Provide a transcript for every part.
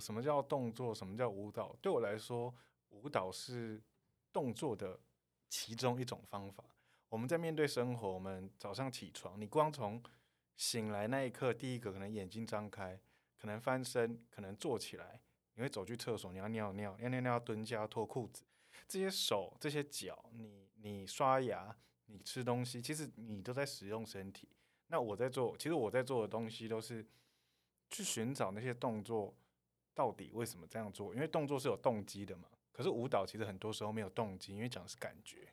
什么叫动作？什么叫舞蹈？对我来说，舞蹈是动作的其中一种方法。我们在面对生活，我们早上起床，你光从醒来那一刻，第一个可能眼睛张开，可能翻身，可能坐起来，你会走去厕所，你要尿尿，尿尿尿要蹲下，要脱裤子，这些手，这些脚，你你刷牙，你吃东西，其实你都在使用身体。那我在做，其实我在做的东西都是去寻找那些动作到底为什么这样做，因为动作是有动机的嘛。可是舞蹈其实很多时候没有动机，因为讲的是感觉。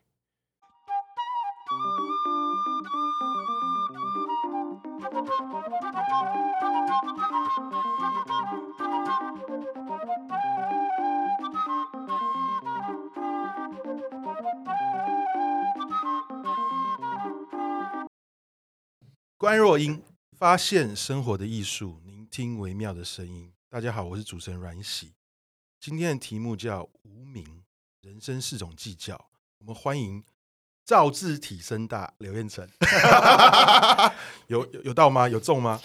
关若英发现生活的艺术，聆听微妙的声音。大家好，我是主持人阮喜。今天的题目叫“无名，人生是种计较”。我们欢迎造字体声大刘彦辰。有有有到吗？有中吗？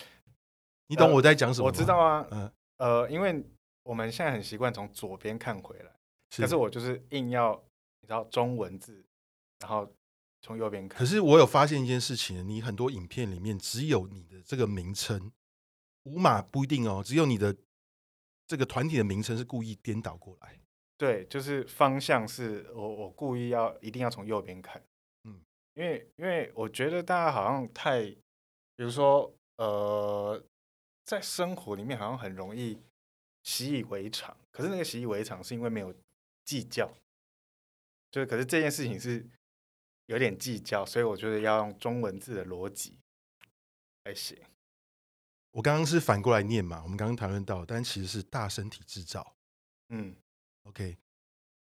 你懂我在讲什么、呃？我知道啊。嗯呃，因为我们现在很习惯从左边看回来，是可是我就是硬要你知道中文字，然后。从右边看，可是我有发现一件事情，你很多影片里面只有你的这个名称，无码不一定哦，只有你的这个团体的名称是故意颠倒过来。对，就是方向是我我故意要一定要从右边看，嗯，因为因为我觉得大家好像太，比如说呃，在生活里面好像很容易习以为常，可是那个习以为常是因为没有计较，就是可是这件事情是。有点计较，所以我觉得要用中文字的逻辑来写。我刚刚是反过来念嘛，我们刚刚谈论到，但其实是大身体制造。嗯，OK，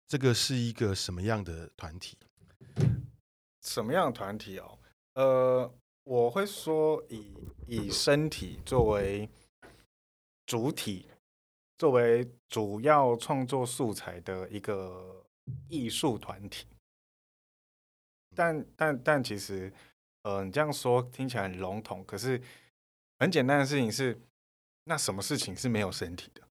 这个是一个什么样的团体？什么样的团体哦？呃，我会说以以身体作为主体，作为主要创作素材的一个艺术团体。但但但其实，呃，你这样说听起来很笼统。可是很简单的事情是，那什么事情是没有身体的？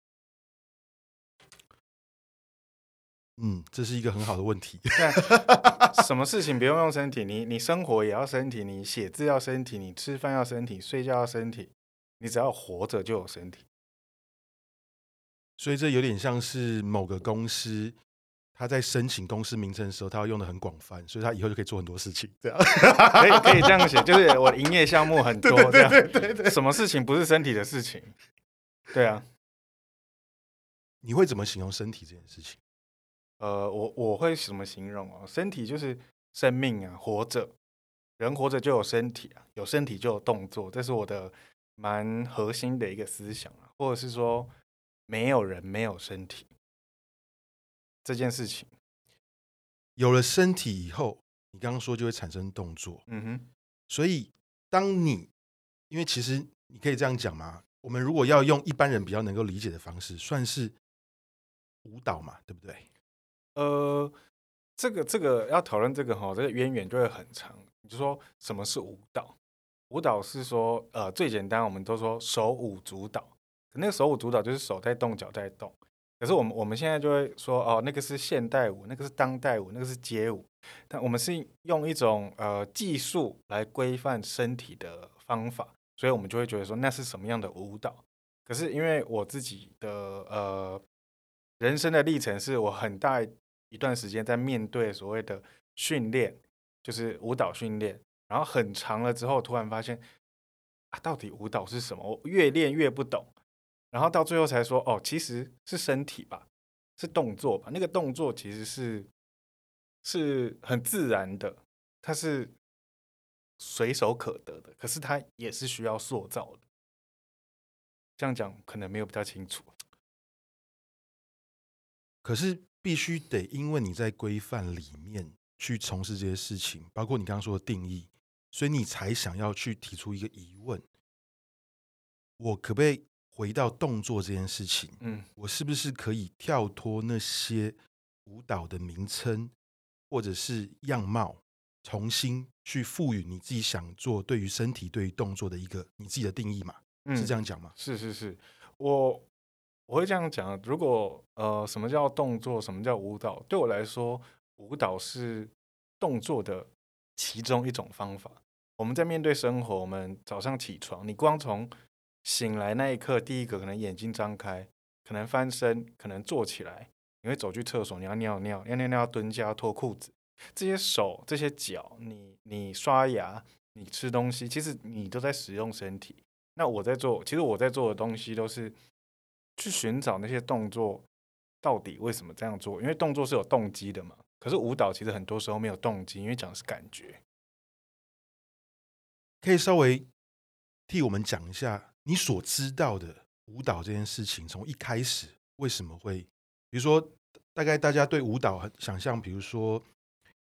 嗯，这是一个很好的问题。什么事情不用用身体？你你生活也要身体，你写字要身体，你吃饭要身体，睡觉要身体。你只要活着就有身体。所以这有点像是某个公司。他在申请公司名称的时候，他要用的很广泛，所以他以后就可以做很多事情。这样可以可以这样写，就是我的营业项目很多，这样对对对对，什么事情不是身体的事情？对啊，你会怎么形容身体这件事情？呃，我我会怎么形容哦？身体就是生命啊，活着，人活着就有身体啊，有身体就有动作，这是我的蛮核心的一个思想啊，或者是说，没有人没有身体。这件事情有了身体以后，你刚刚说就会产生动作。嗯哼，所以当你因为其实你可以这样讲嘛，我们如果要用一般人比较能够理解的方式，算是舞蹈嘛，对不对？呃，这个这个要讨论这个哈，这个渊源就会很长。你就说什么是舞蹈？舞蹈是说呃最简单，我们都说手舞足蹈，那个手舞足蹈就是手在动，脚在动。可是我们我们现在就会说哦，那个是现代舞，那个是当代舞，那个是街舞。但我们是用一种呃技术来规范身体的方法，所以我们就会觉得说那是什么样的舞蹈。可是因为我自己的呃人生的历程，是我很大一段时间在面对所谓的训练，就是舞蹈训练，然后很长了之后，突然发现啊，到底舞蹈是什么？我越练越不懂。然后到最后才说，哦，其实是身体吧，是动作吧。那个动作其实是是很自然的，它是随手可得的，可是它也是需要塑造的。这样讲可能没有比较清楚。可是必须得，因为你在规范里面去从事这些事情，包括你刚刚说的定义，所以你才想要去提出一个疑问：我可不可以？回到动作这件事情，嗯，我是不是可以跳脱那些舞蹈的名称或者是样貌，重新去赋予你自己想做对于身体、对于动作的一个你自己的定义嘛？嗯，是这样讲吗？是是是，我我会这样讲，如果呃，什么叫动作，什么叫舞蹈？对我来说，舞蹈是动作的其中一种方法。我们在面对生活，我们早上起床，你光从醒来那一刻，第一个可能眼睛张开，可能翻身，可能坐起来，你会走去厕所，你要尿尿，尿尿尿蹲下，要脱裤子，这些手，这些脚，你你刷牙，你吃东西，其实你都在使用身体。那我在做，其实我在做的东西都是去寻找那些动作到底为什么这样做，因为动作是有动机的嘛。可是舞蹈其实很多时候没有动机，因为讲的是感觉。可以稍微替我们讲一下你所知道的舞蹈这件事情，从一开始为什么会，比如说大概大家对舞蹈想象，比如说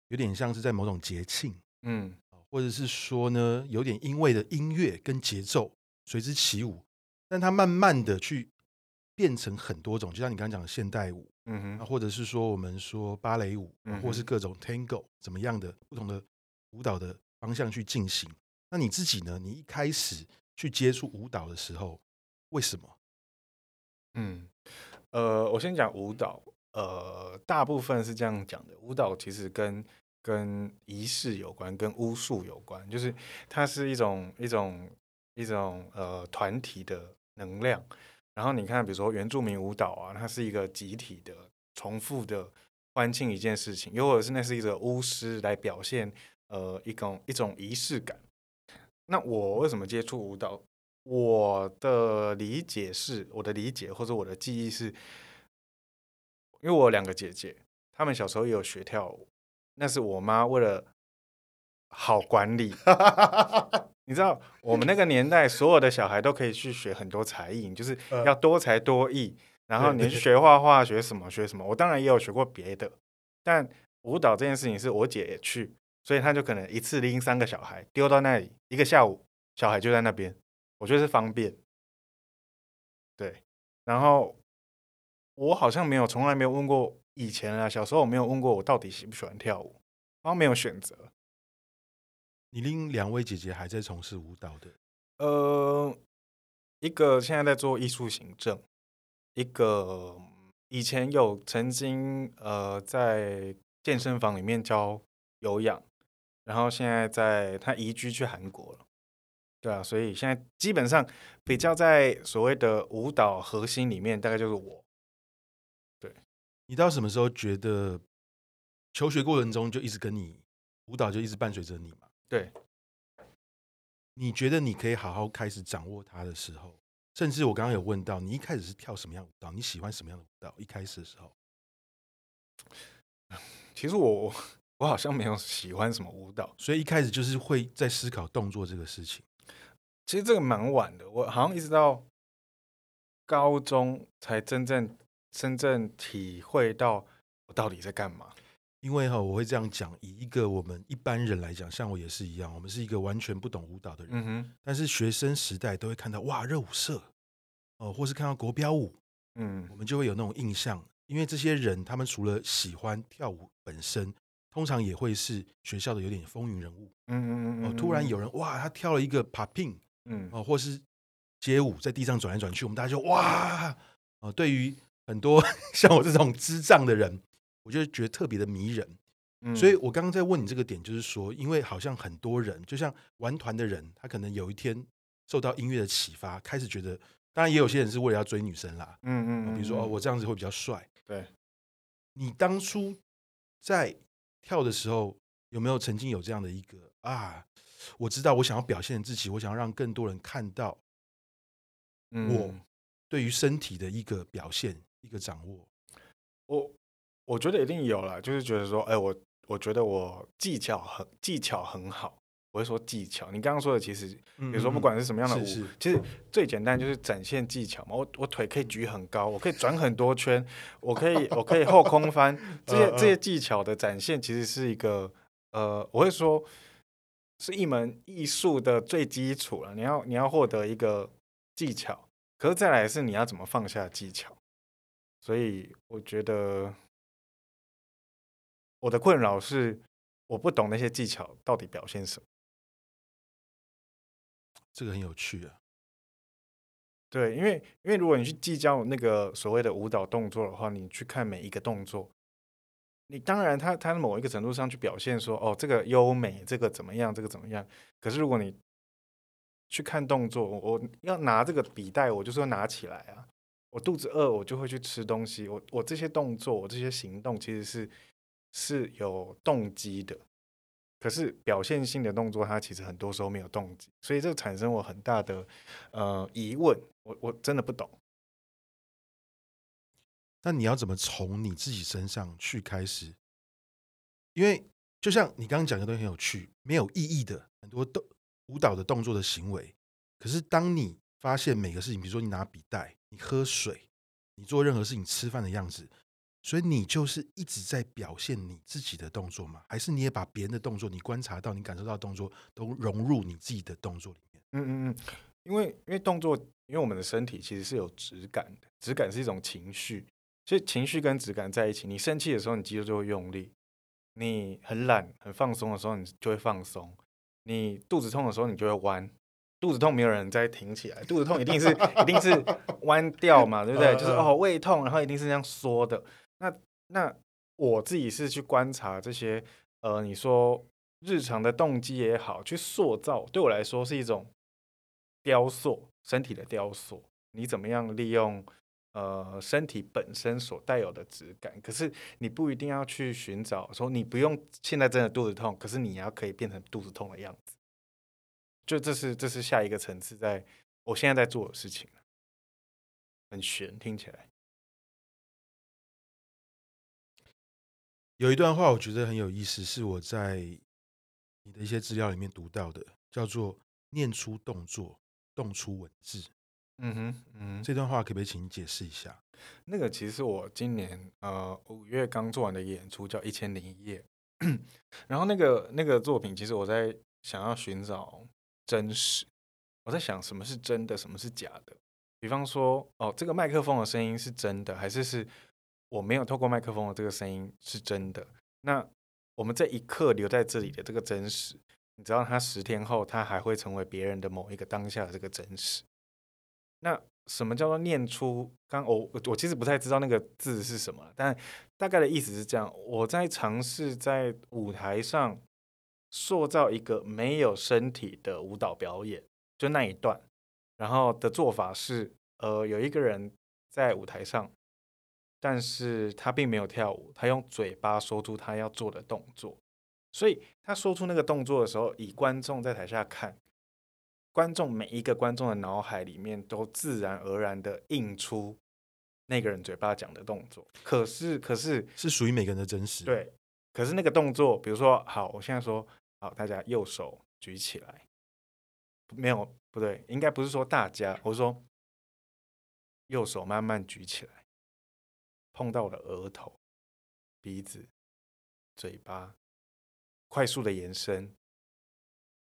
有点像是在某种节庆，嗯，或者是说呢，有点因为的音乐跟节奏。随之起舞，但它慢慢的去变成很多种，就像你刚刚讲的现代舞，嗯哼，或者是说我们说芭蕾舞，嗯、或是各种 tango 怎么样的不同的舞蹈的方向去进行。那你自己呢？你一开始去接触舞蹈的时候，为什么？嗯，呃，我先讲舞蹈，呃，大部分是这样讲的，舞蹈其实跟跟仪式有关，跟巫术有关，就是它是一种一种。一种呃团体的能量，然后你看，比如说原住民舞蹈啊，它是一个集体的、重复的欢庆一件事情，又或者是那是一个巫师来表现呃一种一种仪式感。那我为什么接触舞蹈？我的理解是，我的理解或者我的记忆是，因为我有两个姐姐，她们小时候也有学跳舞，那是我妈为了好管理。你知道我们那个年代，所有的小孩都可以去学很多才艺，就是要多才多艺。然后你去学画画，学什么学什么。我当然也有学过别的，但舞蹈这件事情是我姐也去，所以他就可能一次拎三个小孩丢到那里，一个下午，小孩就在那边。我觉得是方便。对，然后我好像没有，从来没有问过以前啊，小时候我没有问过我到底喜不喜欢跳舞，然后没有选择。你另两位姐姐还在从事舞蹈的？呃，一个现在在做艺术行政，一个以前有曾经呃在健身房里面教有氧，然后现在在他移居去韩国了。对啊，所以现在基本上比较在所谓的舞蹈核心里面，大概就是我。对，你到什么时候觉得求学过程中就一直跟你舞蹈就一直伴随着你嘛？对，你觉得你可以好好开始掌握它的时候，甚至我刚刚有问到，你一开始是跳什么样的舞蹈？你喜欢什么样的舞蹈？一开始的时候，其实我我好像没有喜欢什么舞蹈，所以一开始就是会在思考动作这个事情。其实这个蛮晚的，我好像一直到高中才真正真正体会到我到底在干嘛。因为哈，我会这样讲，以一个我们一般人来讲，像我也是一样，我们是一个完全不懂舞蹈的人。嗯哼。但是学生时代都会看到哇，热舞社，哦，或是看到国标舞，嗯，我们就会有那种印象。因为这些人，他们除了喜欢跳舞本身，通常也会是学校的有点风云人物。嗯嗯嗯。哦，突然有人哇，他跳了一个 popping，嗯，哦，或是街舞，在地上转来转去，我们大家就哇，哦，对于很多 像我这种智障的人。我就觉得特别的迷人，嗯，所以我刚刚在问你这个点，就是说，因为好像很多人，就像玩团的人，他可能有一天受到音乐的启发，开始觉得，当然也有些人是为了要追女生啦，嗯嗯，嗯，比如说哦，我这样子会比较帅。对，你当初在跳的时候，有没有曾经有这样的一个啊？我知道我想要表现自己，我想要让更多人看到我对于身体的一个表现，一个掌握，我。我觉得一定有了，就是觉得说，哎，我我觉得我技巧很技巧很好。我会说技巧，你刚刚说的其实，比如说不管是什么样的舞，嗯、是是其实最简单就是展现技巧嘛。我我腿可以举很高，我可以转很多圈，我可以我可以后空翻，这些这些技巧的展现，其实是一个呃，我会说是一门艺术的最基础了。你要你要获得一个技巧，可是再来是你要怎么放下技巧。所以我觉得。我的困扰是，我不懂那些技巧到底表现什么。这个很有趣啊。对，因为因为如果你去计较那个所谓的舞蹈动作的话，你去看每一个动作，你当然他他某一个程度上去表现说，哦，这个优美，这个怎么样，这个怎么样。可是如果你去看动作，我要拿这个笔袋，我就是要拿起来啊。我肚子饿，我就会去吃东西。我我这些动作，我这些行动，其实是是有动机的。可是表现性的动作，它其实很多时候没有动机，所以这产生我很大的呃疑问。我我真的不懂。那你要怎么从你自己身上去开始？因为就像你刚刚讲的都很有趣，没有意义的很多动舞蹈的动作的行为。可是当你发现每个事情，比如说你拿笔袋。你喝水，你做任何事情，吃饭的样子，所以你就是一直在表现你自己的动作吗？还是你也把别人的动作，你观察到、你感受到的动作，都融入你自己的动作里面？嗯嗯嗯，因为因为动作，因为我们的身体其实是有质感的，质感是一种情绪，所以情绪跟质感在一起。你生气的时候，你肌肉就会用力；你很懒、很放松的时候，你就会放松；你肚子痛的时候，你就会弯。肚子痛没有人再挺起来，肚子痛一定是 一定是弯掉嘛，对不对？就是哦胃痛，然后一定是这样缩的。那那我自己是去观察这些，呃，你说日常的动机也好，去塑造，对我来说是一种雕塑，身体的雕塑。你怎么样利用呃身体本身所带有的质感？可是你不一定要去寻找说你不用现在真的肚子痛，可是你要可以变成肚子痛的样子。就这是这是下一个层次，在我现在在做的事情，很悬，听起来。有一段话我觉得很有意思，是我在你的一些资料里面读到的，叫做“念出动作，动出文字”。嗯哼，嗯，这段话可不可以请你解释一下？那个其实我今年呃五月刚做完的演出叫《一千零一夜》，然后那个那个作品，其实我在想要寻找。真实，我在想什么是真的，什么是假的。比方说，哦，这个麦克风的声音是真的，还是是我没有透过麦克风的这个声音是真的？那我们这一刻留在这里的这个真实，你知道，它十天后，它还会成为别人的某一个当下的这个真实。那什么叫做念出？刚我我其实不太知道那个字是什么，但大概的意思是这样：我在尝试在舞台上。塑造一个没有身体的舞蹈表演，就那一段，然后的做法是，呃，有一个人在舞台上，但是他并没有跳舞，他用嘴巴说出他要做的动作，所以他说出那个动作的时候，以观众在台下看，观众每一个观众的脑海里面都自然而然的映出那个人嘴巴讲的动作，可是，可是是属于每个人的真实，对，可是那个动作，比如说，好，我现在说。好，大家右手举起来。没有，不对，应该不是说大家，我说右手慢慢举起来，碰到我的额头、鼻子、嘴巴，快速的延伸，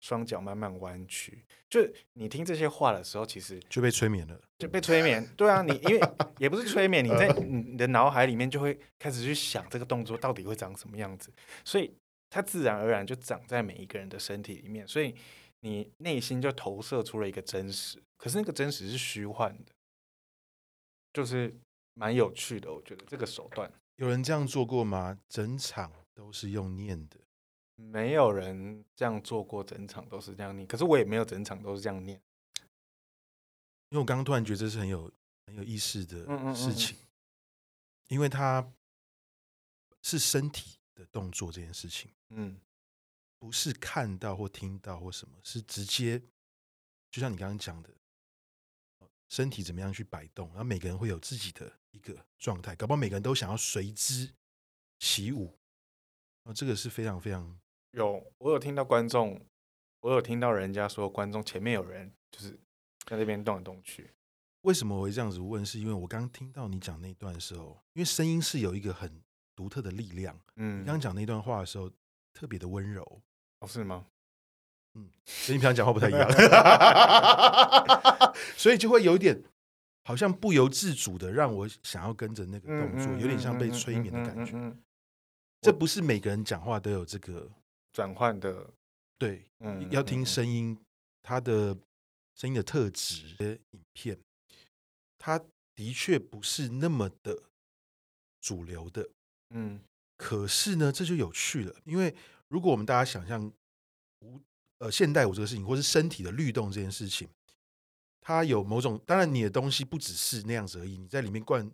双脚慢慢弯曲。就你听这些话的时候，其实就被催眠了，就被催眠。对啊，你因为 也不是催眠，你在你的脑海里面就会开始去想这个动作到底会长什么样子，所以。它自然而然就长在每一个人的身体里面，所以你内心就投射出了一个真实。可是那个真实是虚幻的，就是蛮有趣的。我觉得这个手段，有人这样做过吗？整场都是用念的，没有人这样做过，整场都是这样念。可是我也没有整场都是这样念，因为我刚刚突然觉得这是很有很有意思的事情，因为它是身体。的动作这件事情，嗯，不是看到或听到或什么，是直接，就像你刚刚讲的，身体怎么样去摆动，然后每个人会有自己的一个状态，搞不好每个人都想要随之起舞，啊，这个是非常非常有，我有听到观众，我有听到人家说观众前面有人就是在那边动来动去，为什么我会这样子问？是因为我刚刚听到你讲那段的时候，因为声音是有一个很。独特的力量，嗯，你刚刚讲那段话的时候特别的温柔，哦，是吗？嗯，跟你平常讲话不太一样 所以就会有一点好像不由自主的让我想要跟着那个动作，有点像被催眠的感觉。这不是每个人讲话都有这个转换的，对，嗯，要听声音，它的声音的特质的影片，它的确不是那么的主流的，嗯，可是呢，这就有趣了，因为如果我们大家想象舞呃现代舞这个事情，或是身体的律动这件事情，它有某种，当然你的东西不只是那样子而已，你在里面贯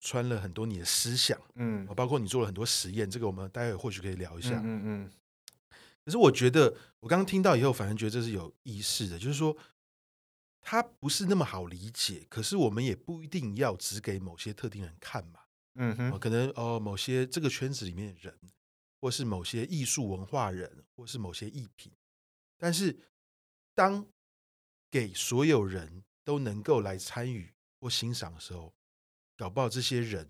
穿了很多你的思想，嗯，包括你做了很多实验，这个我们待会或许可以聊一下，嗯嗯，嗯。可是我觉得，我刚刚听到以后，反而觉得这是有意识的，就是说。它不是那么好理解，可是我们也不一定要只给某些特定人看嘛。嗯哼，可能哦，某些这个圈子里面的人，或是某些艺术文化人，或是某些艺品。但是，当给所有人都能够来参与或欣赏的时候，搞不好这些人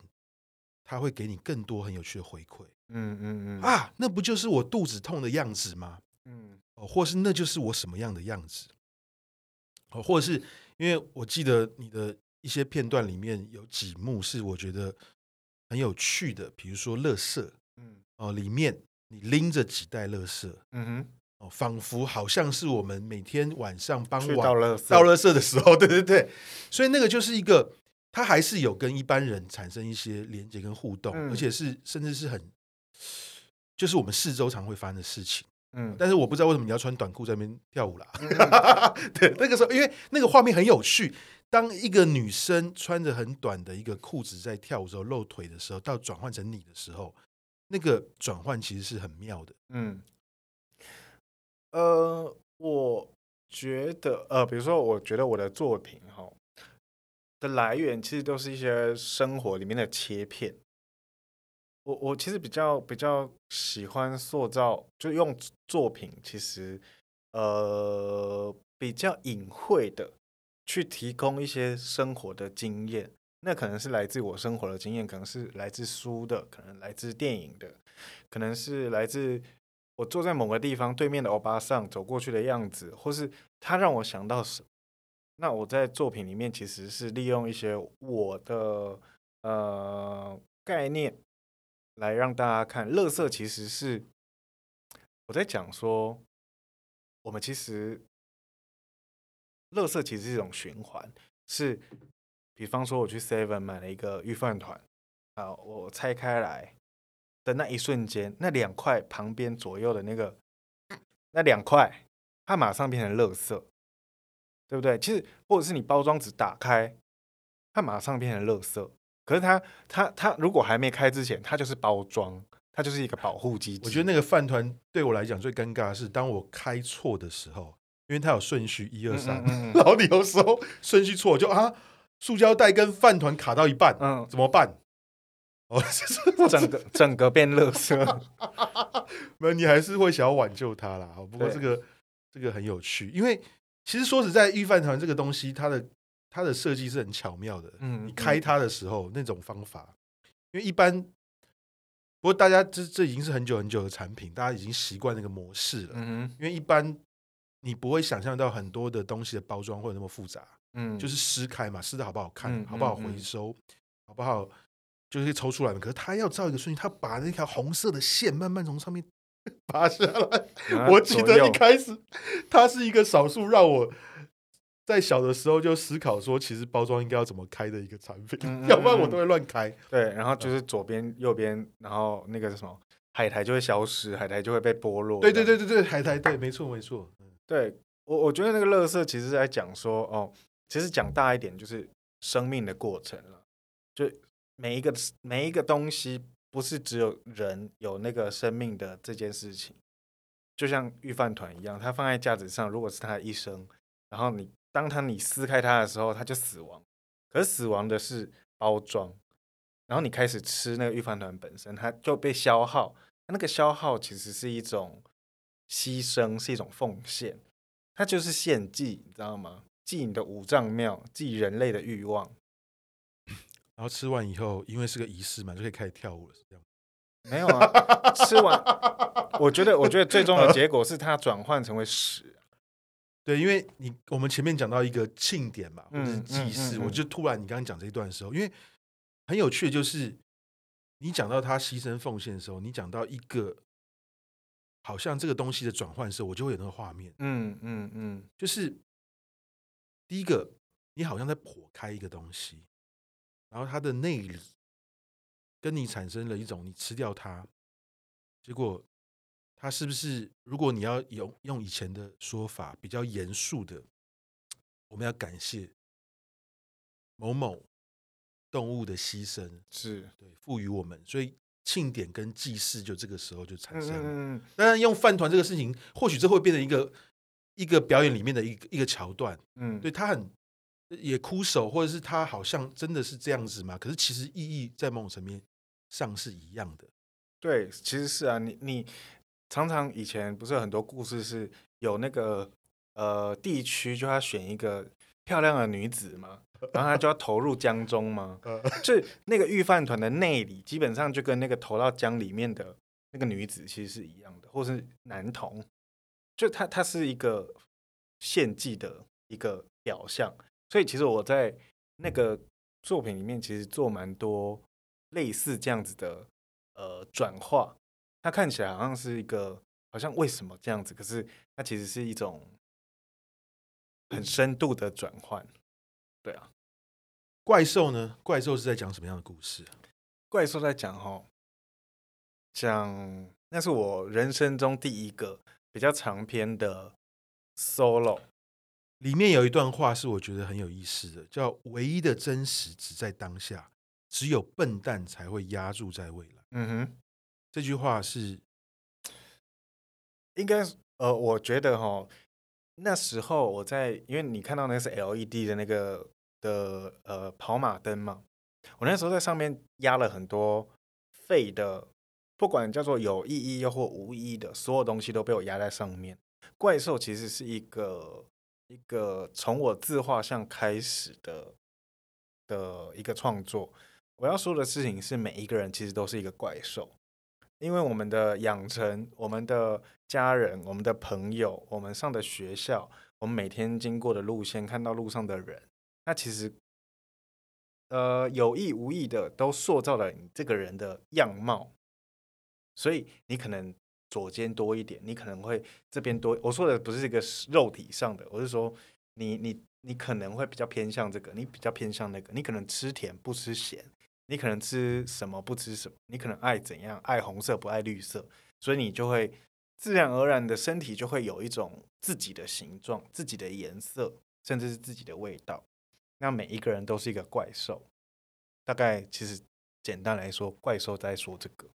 他会给你更多很有趣的回馈。嗯嗯嗯，啊，那不就是我肚子痛的样子吗？嗯，哦，或是那就是我什么样的样子？哦，或者是因为我记得你的一些片段里面有几幕是我觉得很有趣的，比如说乐色，嗯，哦，里面你拎着几袋乐色，嗯哼，哦，仿佛好像是我们每天晚上傍晚倒垃圾倒垃圾的时候，对对对，所以那个就是一个，他还是有跟一般人产生一些连接跟互动，嗯，而且是甚至是很，就是我们四周常会发生的事情。嗯，但是我不知道为什么你要穿短裤在那边跳舞啦。对，那个时候因为那个画面很有趣，当一个女生穿着很短的一个裤子在跳舞的时候露腿的时候，到转换成你的时候，那个转换其实是很妙的。嗯，呃，我觉得呃，比如说，我觉得我的作品哈的来源其实都是一些生活里面的切片。我我其实比较比较喜欢塑造，就用作品，其实呃比较隐晦的去提供一些生活的经验，那可能是来自我生活的经验，可能是来自书的，可能来自电影的，可能是来自我坐在某个地方对面的欧巴桑走过去的样子，或是他让我想到什么。那我在作品里面其实是利用一些我的呃概念。来让大家看，乐色其实是我在讲说，我们其实乐色其实是一种循环，是比方说我去 Seven 买了一个御饭团啊，我拆开来的那一瞬间，那两块旁边左右的那个那两块，它马上变成垃圾，对不对？其实或者是你包装纸打开，它马上变成垃圾。可是它，它，它如果还没开之前，它就是包装，它就是一个保护机制。我觉得那个饭团对我来讲最尴尬的是，当我开错的时候，因为它有顺序一二三，然后你有时候顺序错，就啊，塑胶袋跟饭团卡到一半，嗯，怎么办？哦，整个 整个变垃圾，没有，你还是会想要挽救它啦。不过这个这个很有趣，因为其实说实在，御饭团这个东西，它的。它的设计是很巧妙的，嗯，你开它的时候那种方法，因为一般，不过大家这这已经是很久很久的产品，大家已经习惯那个模式了，嗯，因为一般你不会想象到很多的东西的包装会有那么复杂，嗯，就是撕开嘛，撕的好不好看，好不好回收，好不好，就是抽出来的。可是他要照一个顺序，他把那条红色的线慢慢从上面 拔下来。我记得一开始，它是一个少数让我。在小的时候就思考说，其实包装应该要怎么开的一个产品，嗯嗯嗯，要不然我都会乱开。对，然后就是左边、右边，然后那个是什么海苔就会消失，海苔就会被剥落。对对对对对，海苔对，没错没错。对我我觉得那个乐色其实是在讲说，哦，其实讲大一点就是生命的过程了。就每一个每一个东西，不是只有人有那个生命的这件事情，就像御饭团一样，它放在架子上，如果是它的一生，然后你。当它你撕开它的时候，它就死亡。可死亡的是包装，然后你开始吃那个御饭团本身，它就被消耗。那个消耗其实是一种牺牲，是一种奉献。它就是献祭，你知道吗？祭你的五脏庙，祭人类的欲望。然后吃完以后，因为是个仪式嘛，就可以开始跳舞了，是这样？没有啊，吃完，我觉得，我觉得最终的 结果是它转换成为屎。对，因为你我们前面讲到一个庆典嘛，或者是祭祀，我就突然你刚刚讲这一段的时候，因为很有趣的就是你讲到他牺牲奉献的时候，你讲到一个好像这个东西的转换的时候，我就会有那个画面。嗯嗯嗯，就是第一个，你好像在剖开一个东西，然后它的内里跟你产生了一种，你吃掉它，结果它是不是？如果你要用用以前的说法，比较严肃的，我们要感谢某某动物的牺牲，是对赋予我们，所以庆典跟祭祀就这个时候就产生了。嗯嗯当然，用饭团这个事情，或许这会变成一个一个表演里面的一个一个桥段。嗯，对他很也枯手，或者是他好像真的是这样子嘛？可是其实意义在某种层面上是一样的。对，其实是啊，你你常常以前不是有很多故事是有那个呃地区就要选一个漂亮的女子嘛，然后他就要投入江中嘛，就那个御饭团的内里基本上就跟那个投到江里面的那个女子其实是一样的，或是男童，就他他是一个献祭的一个表象。所以其实我在那个作品里面，其实做蛮多类似这样子的呃转化。它看起来好像是一个，好像为什么这样子？可是它其实是一种很深度的转换。对啊，怪兽呢？怪兽是在讲什么样的故事啊？怪兽在讲哦，讲那是我人生中第一个比较长篇的 solo。里面有一段话是我觉得很有意思的，叫“唯一的真实只在当下，只有笨蛋才会压住在未来。”嗯哼，这句话是 应该呃，我觉得哈，那时候我在，因为你看到那是 LED 的那个的呃跑马灯嘛，我那时候在上面压了很多废的，不管叫做有意义又或无意义的，所有东西都被我压在上面。怪兽其实是一个。一个从我自画像开始的的一个创作，我要说的事情是，每一个人其实都是一个怪兽，因为我们的养成、我们的家人、我们的朋友、我们上的学校、我们每天经过的路线、看到路上的人，那其实呃有意无意的都塑造了你这个人的样貌，所以你可能。左肩多一点，你可能会这边多。我说的不是一个肉体上的，我是说你你你可能会比较偏向这个，你比较偏向那个。你可能吃甜不吃咸，你可能吃什么不吃什么，你可能爱怎样，爱红色不爱绿色，所以你就会自然而然的身体就会有一种自己的形状、自己的颜色，甚至是自己的味道。那每一个人都是一个怪兽，大概其实简单来说，怪兽在说这个，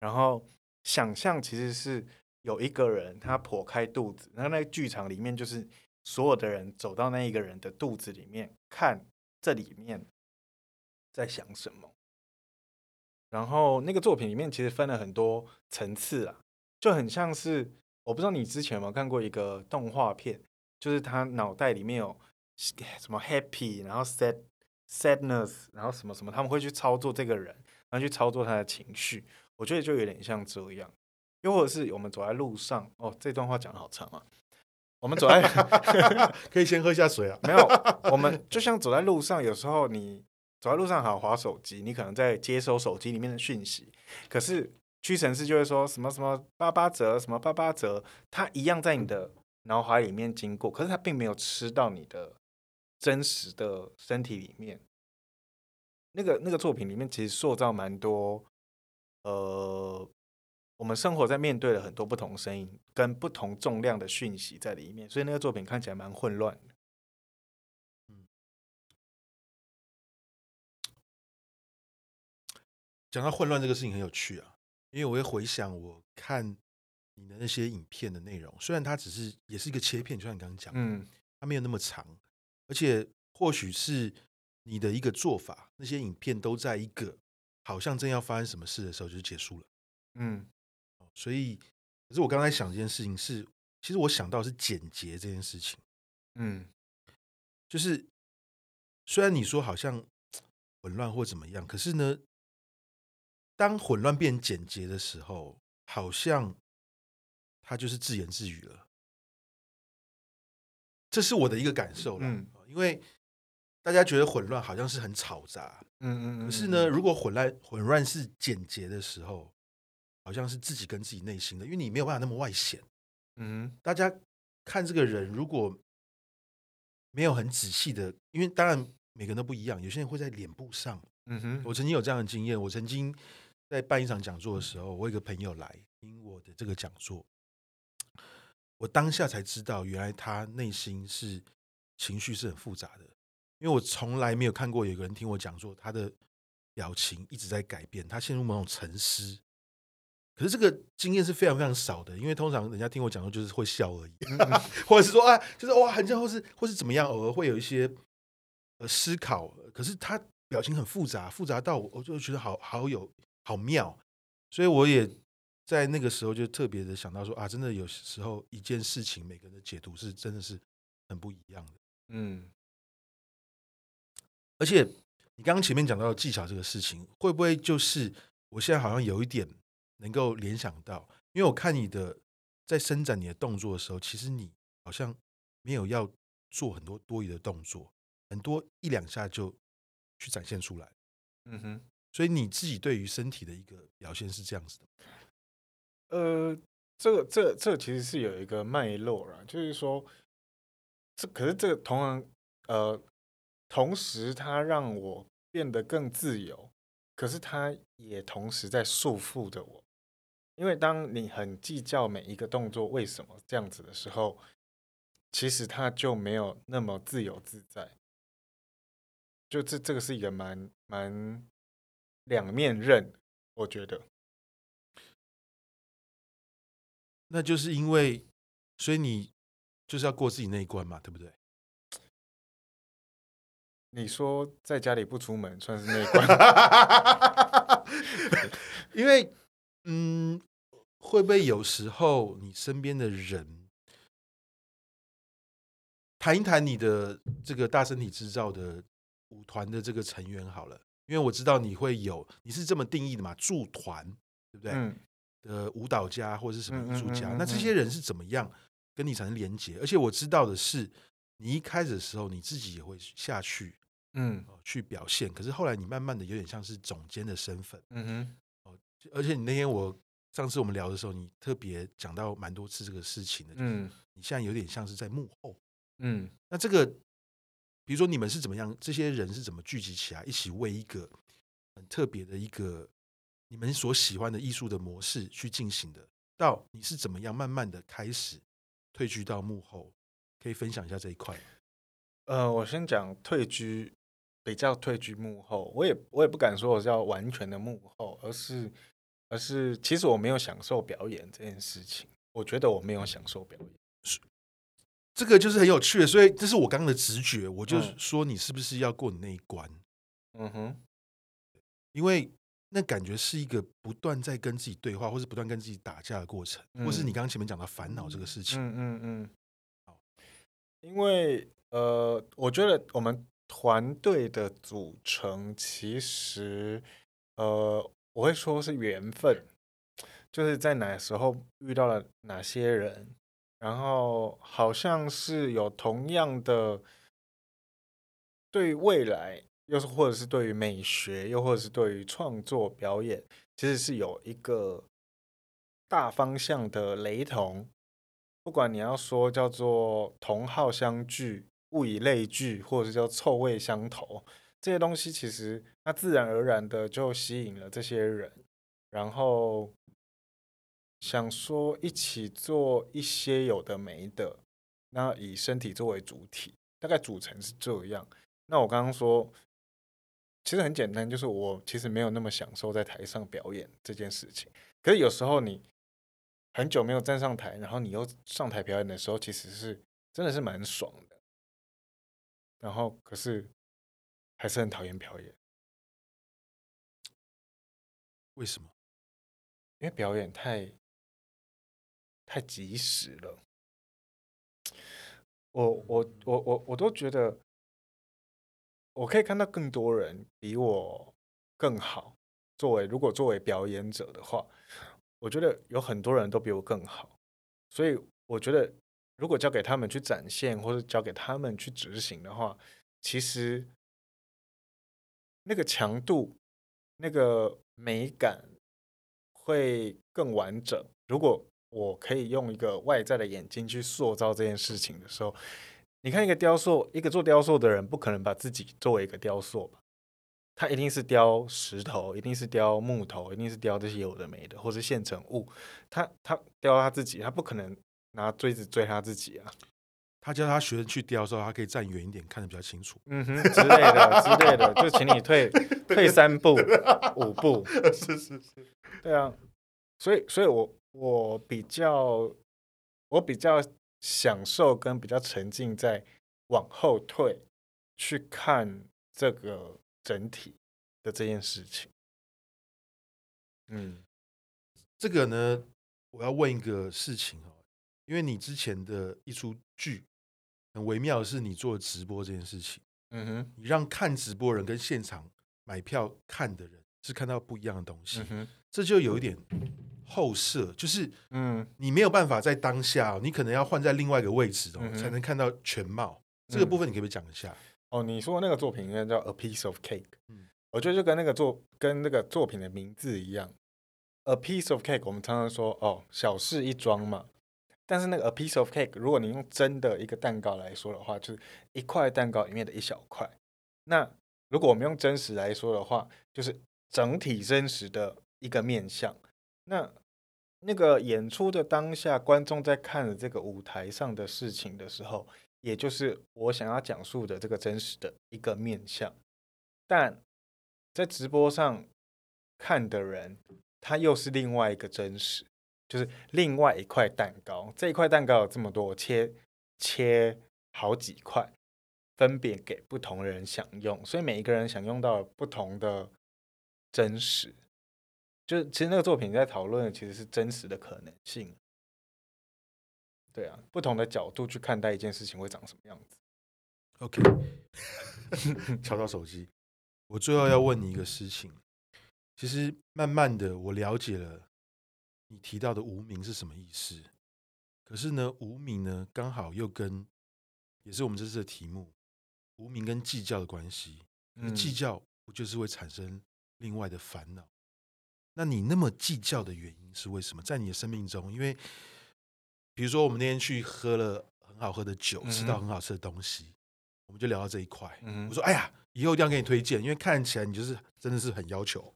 然后。想象其实是有一个人，他剖开肚子，然后那个剧场里面就是所有的人走到那一个人的肚子里面，看这里面在想什么。然后那个作品里面其实分了很多层次啊，就很像是我不知道你之前有没有看过一个动画片，就是他脑袋里面有什么 happy，然后 sad sadness，然后什么什么，他们会去操作这个人，然后去操作他的情绪。我觉得就有点像这样，又或者是我们走在路上，哦，这段话讲得好长啊。我们走在 可以先喝下水啊。没有，我们就像走在路上，有时候你走在路上好滑手机，你可能在接收手机里面的讯息，可是屈臣氏就会说什么什么八八折，什么八八折，它一样在你的脑海里面经过，可是它并没有吃到你的真实的身体里面。那个那个作品里面其实塑造蛮多。呃，我们生活在面对了很多不同声音跟不同重量的讯息在里面，所以那个作品看起来蛮混乱的。嗯，讲到混乱这个事情很有趣啊，因为我会回想我看你的那些影片的内容，虽然它只是也是一个切片，就像你刚刚讲，嗯，它没有那么长，而且或许是你的一个做法，那些影片都在一个。好像正要发生什么事的时候，就结束了。嗯，所以，可是我刚才想这件事情是，其实我想到是简洁这件事情。嗯，就是虽然你说好像混乱或怎么样，可是呢，当混乱变简洁的时候，好像它就是自言自语了。这是我的一个感受了。嗯，因为。大家觉得混乱好像是很吵杂，嗯嗯，可是呢，如果混乱混乱是简洁的时候，好像是自己跟自己内心的，因为你没有办法那么外显，嗯。大家看这个人，如果没有很仔细的，因为当然每个人都不一样，有些人会在脸部上。嗯哼，我曾经有这样的经验，我曾经在办一场讲座的时候，我有一个朋友来听我的这个讲座，我当下才知道，原来他内心是情绪是很复杂的，因为我从来没有看过有个人听我讲说，他的表情一直在改变，他陷入某种沉思。可是这个经验是非常非常少的，因为通常人家听我讲的就是会笑而已，或者是说啊，就是哇，很像，或是或是怎么样，偶尔会有一些呃思考。可是他表情很复杂，复杂到我我就觉得好好有好妙，所以我也在那个时候就特别的想到说啊，真的有时候一件事情每个人的解读是真的是很不一样的。嗯，而且你刚刚前面讲到技巧这个事情，会不会就是我现在好像有一点。能够联想到，因为我看你的在伸展你的动作的时候，其实你好像没有要做很多多余的动作，很多一两下就去展现出来。嗯哼，所以你自己对于身体的一个表现是这样子的。呃，这个这个、这个、其实是有一个脉络啦，就是说，这可是这个同样呃，同时它让我变得更自由，可是它也同时在束缚着我。因为当你很计较每一个动作为什么这样子的时候，其实它就没有那么自由自在。就这这个是一个蛮蛮两面刃，我觉得。那就是因为，所以你就是要过自己那一关嘛，对不对？你说在家里不出门算是那一关，因为。嗯，会不会有时候你身边的人谈一谈你的这个大身体制造的舞团的这个成员好了？因为我知道你会有，你是这么定义的嘛？驻团对不对？嗯。的舞蹈家或者是什么艺术家，那这些人是怎么样跟你产生连接？而且我知道的是，你一开始的时候你自己也会下去，嗯，去表现。可是后来你慢慢的有点像是总监的身份，嗯哼。而且你那天我上次我们聊的时候，你特别讲到蛮多次这个事情的，就是，你现在有点像是在幕后，嗯，那这个比如说你们是怎么样，这些人是怎么聚集起来，一起为一个很特别的一个你们所喜欢的艺术的模式去进行的？到你是怎么样慢慢的开始退居到幕后，可以分享一下这一块？呃，我先讲退居，比较退居幕后，我也我也不敢说我是要完全的幕后，而是。而是，其实我没有享受表演这件事情。我觉得我没有享受表演，是这个就是很有趣的。所以这是我刚刚的直觉，我就说你是不是要过你那一关？嗯哼，因为那感觉是一个不断在跟自己对话，或是不断跟自己打架的过程，嗯、或是你刚刚前面讲的烦恼这个事情。嗯嗯嗯。好，因为呃，我觉得我们团队的组成其实呃。我会说是缘分，就是在哪时候遇到了哪些人，然后好像是有同样的对未来，又是或者是对于美学，又或者是对于创作表演，其实是有一个大方向的雷同。不管你要说叫做同好相聚、物以类聚，或者是叫臭味相投。这些东西其实它自然而然的就吸引了这些人，然后想说一起做一些有的没的，那以身体作为主体，大概组成是这样。那我刚刚说，其实很简单，就是我其实没有那么享受在台上表演这件事情。可是有时候你很久没有站上台，然后你又上台表演的时候，其实是真的是蛮爽的。然后可是。还是很讨厌表演，为什么？因为表演太太及时了。我我我我我都觉得，我可以看到更多人比我更好。作为如果作为表演者的话，我觉得有很多人都比我更好。所以我觉得，如果交给他们去展现，或者交给他们去执行的话，其实。那个强度，那个美感会更完整。如果我可以用一个外在的眼睛去塑造这件事情的时候，你看一个雕塑，一个做雕塑的人不可能把自己作为一个雕塑吧？他一定是雕石头，一定是雕木头，一定是雕这些有的没的，或是现成物。他他雕他自己，他不可能拿锥子锥他自己啊。他叫他学生去雕的时候，他可以站远一点，看得比较清楚。嗯哼，之类的之类的，就请你退 退三步 五步。是是是，对啊。所以，所以我我比较我比较享受跟比较沉浸在往后退去看这个整体的这件事情。嗯，这个呢，我要问一个事情哦，因为你之前的一出剧。很微妙的是，你做直播这件事情，嗯哼，你让看直播人跟现场买票看的人是看到不一样的东西，嗯哼，这就有一点后设，就是，嗯，你没有办法在当下，你可能要换在另外一个位置哦，嗯，才能看到全貌。这个部分你可不可以讲一下？哦，你说的那个作品应该叫《A Piece of Cake》，嗯，我觉得就跟那个作跟那个作品的名字一样，《A Piece of Cake》，我们常常说哦，小事一桩嘛。但是那个 a piece of cake，如果你用真的一个蛋糕来说的话，就是一块蛋糕里面的一小块。那如果我们用真实来说的话，就是整体真实的一个面相。那那个演出的当下，观众在看这个舞台上的事情的时候，也就是我想要讲述的这个真实的一个面相。但在直播上看的人，他又是另外一个真实。就是另外一块蛋糕，这一块蛋糕有这么多，切切好几块，分别给不同人享用，所以每一个人享用到不同的真实。就是其实那个作品在讨论的其实是真实的可能性。对啊，不同的角度去看待一件事情会长什么样子。OK，敲到手机。我最后要问你一个事情，其实慢慢的我了解了。你提到的无名是什么意思？可是呢，无名呢，刚好又跟也是我们这次的题目，无名跟计较的关系。嗯，计较不就是会产生另外的烦恼？那你那么计较的原因是为什么？在你的生命中，因为比如说我们那天去喝了很好喝的酒，吃到很好吃的东西，我们就聊到这一块。我说：“哎呀，以后一定要给你推荐，因为看起来你就是真的是很要求。”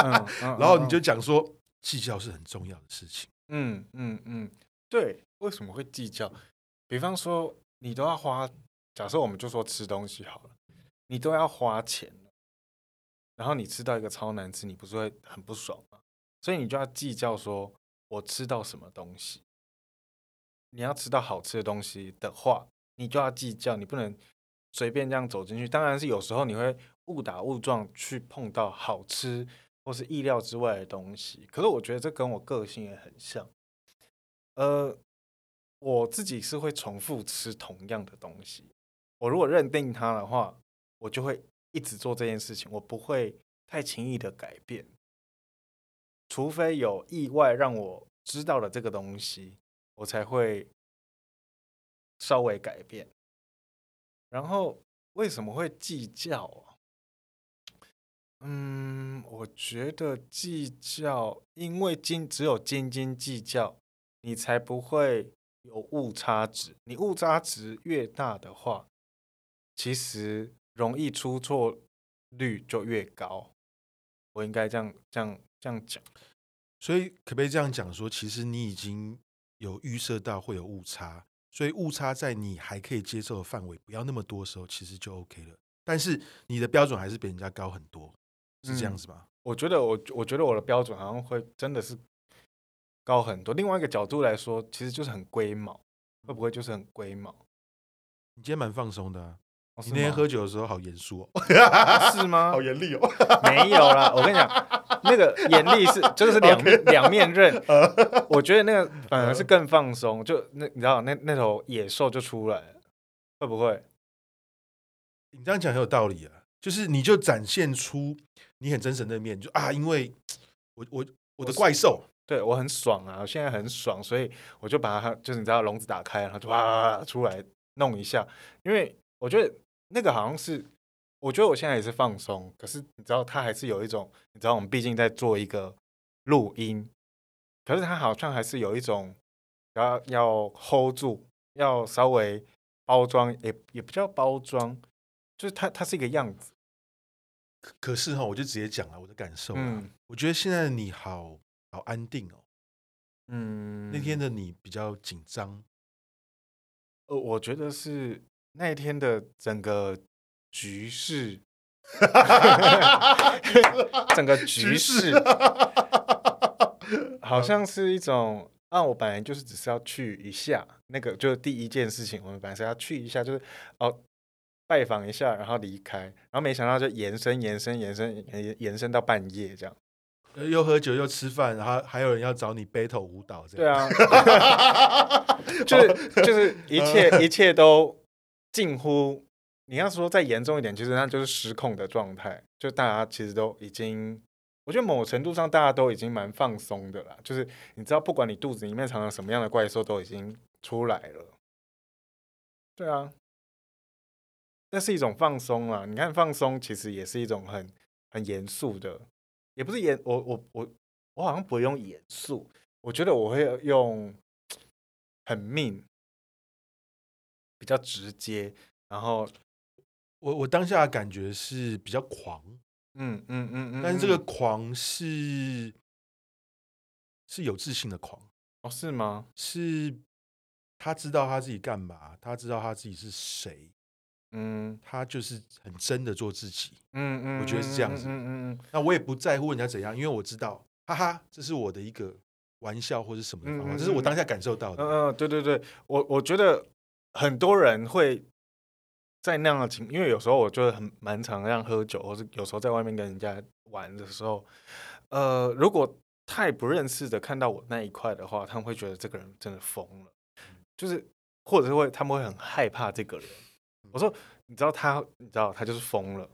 然后你就讲说。计较是很重要的事情。嗯嗯嗯，对，为什么会计较？比方说，你都要花，假设我们就说吃东西好了，你都要花钱，然后你吃到一个超难吃，你不是会很不爽吗？所以你就要计较，说我吃到什么东西。你要吃到好吃的东西的话，你就要计较，你不能随便这样走进去。当然是有时候你会误打误撞去碰到好吃。或是意料之外的东西，可是我觉得这跟我个性也很像。呃，我自己是会重复吃同样的东西。我如果认定它的话，我就会一直做这件事情，我不会太轻易的改变，除非有意外让我知道了这个东西，我才会稍微改变。然后为什么会计较啊？嗯，我觉得计较，因为斤只有斤斤计较，你才不会有误差值。你误差值越大的话，其实容易出错率就越高。我应该这样、这样、这样讲。所以可不可以这样讲说，其实你已经有预设到会有误差，所以误差在你还可以接受的范围，不要那么多的时候，其实就 OK 了。但是你的标准还是比人家高很多。是这样子吧？我觉得我我觉得我的标准好像会真的是高很多。另外一个角度来说，其实就是很龟毛，会不会就是很龟毛？你今天蛮放松的啊，你那天喝酒的时候好严肃哦，是吗？好严厉哦，没有啦，我跟你讲，那个严厉是就是两面两面刃。我觉得那个反而是更放松，就那你知道那那头野兽就出来了，会不会？你这样讲很有道理啊。就是你就展现出你很真实的面，就啊，因为我我我的怪兽，对我很爽啊，我现在很爽，所以我就把它就是你知道笼子打开，然后就哇出来弄一下，因为我觉得那个好像是，我觉得我现在也是放松，可是你知道它还是有一种，你知道我们毕竟在做一个录音，可是它好像还是有一种要要 hold 住，要稍微。包装，也也不叫包装，就是它它是一个样子。可可是哈，我就直接讲了我的感受我觉得现在的你好好安定哦。嗯，那天的你比较紧张。呃，我觉得是那一天的整个局势，整个局势好像是一种啊，我本来就是只是要去一下，那个就是第一件事情，我们本来是要去一下，就是哦。拜访一下，然后离开，然后没想到就延伸、延伸、延伸、延延伸到半夜这样，又喝酒又吃饭，然后还有人要找你 battle 舞蹈，这样。对啊，就是就是一切一切都近乎，你要说再严重一点，其实那就是失控的状态。就大家其实都已经，我觉得某程度上大家都已经蛮放松的啦。就是你知道，不管你肚子里面藏了什么样的怪兽，都已经出来了。对啊。那是一种放松啊！你看，放松其实也是一种很很严肃的，也不是严，我我我我好像不会用严肃，我觉得我会用很命，比较直接。然后我我当下的感觉是比较狂，嗯嗯嗯嗯，但是这个狂是是有自信的狂哦？是吗？是他知道他自己干嘛，他知道他自己是谁。嗯，他就是很真的做自己。嗯嗯，我觉得是这样子。嗯嗯嗯。那我也不在乎人家怎样，因为我知道，哈哈，这是我的一个玩笑或者什么的方法，这是我当下感受到的。嗯嗯，对对对，我我觉得很多人会在那样的情，因为有时候我就很蛮常这样喝酒，或是有时候在外面跟人家玩的时候，呃，如果太不认识的看到我那一块的话，他们会觉得这个人真的疯了，就是或者是会他们会很害怕这个人。我说，你知道他，你知道他就是疯了，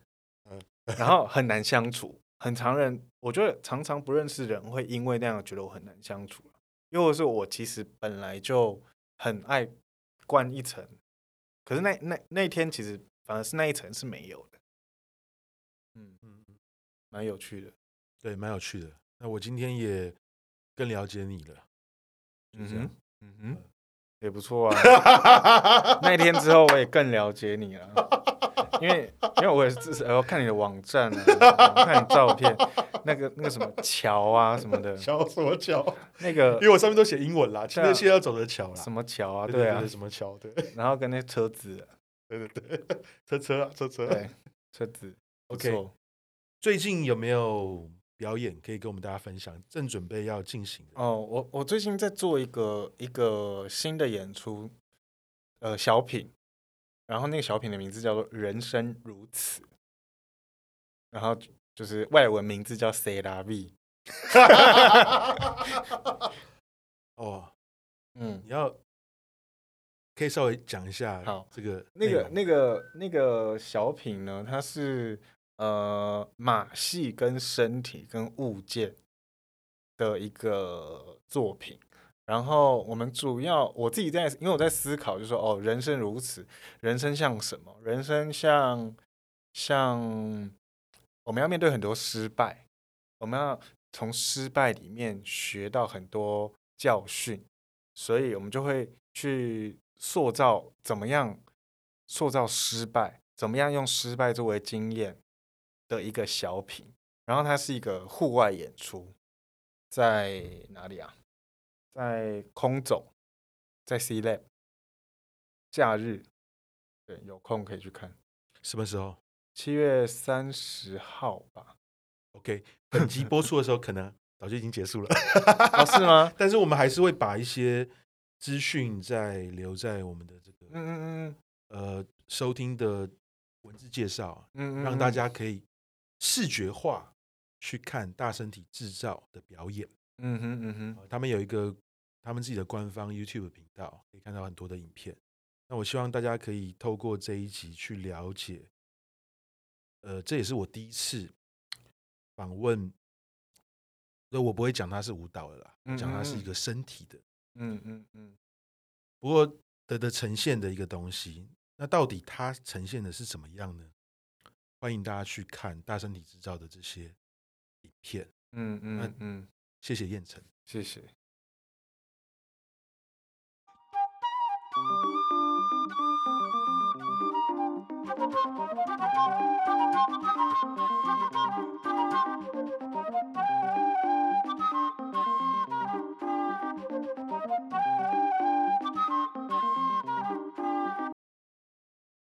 嗯，然后很难相处，很常人，我觉得常常不认识的人会因为那样觉得我很难相处，因为是我其实本来就很爱关一层，可是那那那天其实反而是那一层是没有的，嗯嗯，蛮有趣的，对，蛮有趣的。那我今天也更了解你了，嗯哼，嗯哼。也不错啊，那一天之后我也更了解你了，因为因为我也是要看你的网站啊，看你照片，那个那个什么桥啊什么的，桥什么桥？那个因为我上面都写英文啦，现在现在要走的桥啦，什么桥啊？对啊，什么桥？对，然后跟那车子，对对对，车车啊车车，对车子，OK，最近有没有？表演可以跟我们大家分享，正准备要进行哦。我我最近在做一个一个新的演出，呃，小品，然后那个小品的名字叫做《人生如此》，然后就是外文名字叫 C'est la vie。哦，嗯，你要可以稍微讲一下好这个那个那个那个小品呢？它是。呃，马戏跟身体跟物件的一个作品，然后我们主要我自己在，因为我在思考，就是说，哦，人生如此，人生像什么？人生像像我们要面对很多失败，我们要从失败里面学到很多教训，所以我们就会去塑造怎么样塑造失败，怎么样用失败作为经验。的一个小品，然后它是一个户外演出，在哪里啊？在空总，在 C Lab，假日，对，有空可以去看。什么时候？七月三十号吧。OK，本集播出的时候可能早就已经结束了，哦，是吗？但是我们还是会把一些资讯再留在我们的这个，嗯嗯嗯，呃，收听的文字介绍，嗯嗯，让大家可以。视觉化去看大身体制造的表演，嗯哼嗯哼，他们有一个他们自己的官方 YouTube 频道，可以看到很多的影片。那我希望大家可以透过这一集去了解，呃，这也是我第一次访问，那我不会讲它是舞蹈的啦，讲它是一个身体的，嗯嗯嗯。不过的的呈现的一个东西，那到底它呈现的是怎么样呢？欢迎大家去看大身体制造的这些影片。嗯嗯嗯，谢谢燕城，谢谢。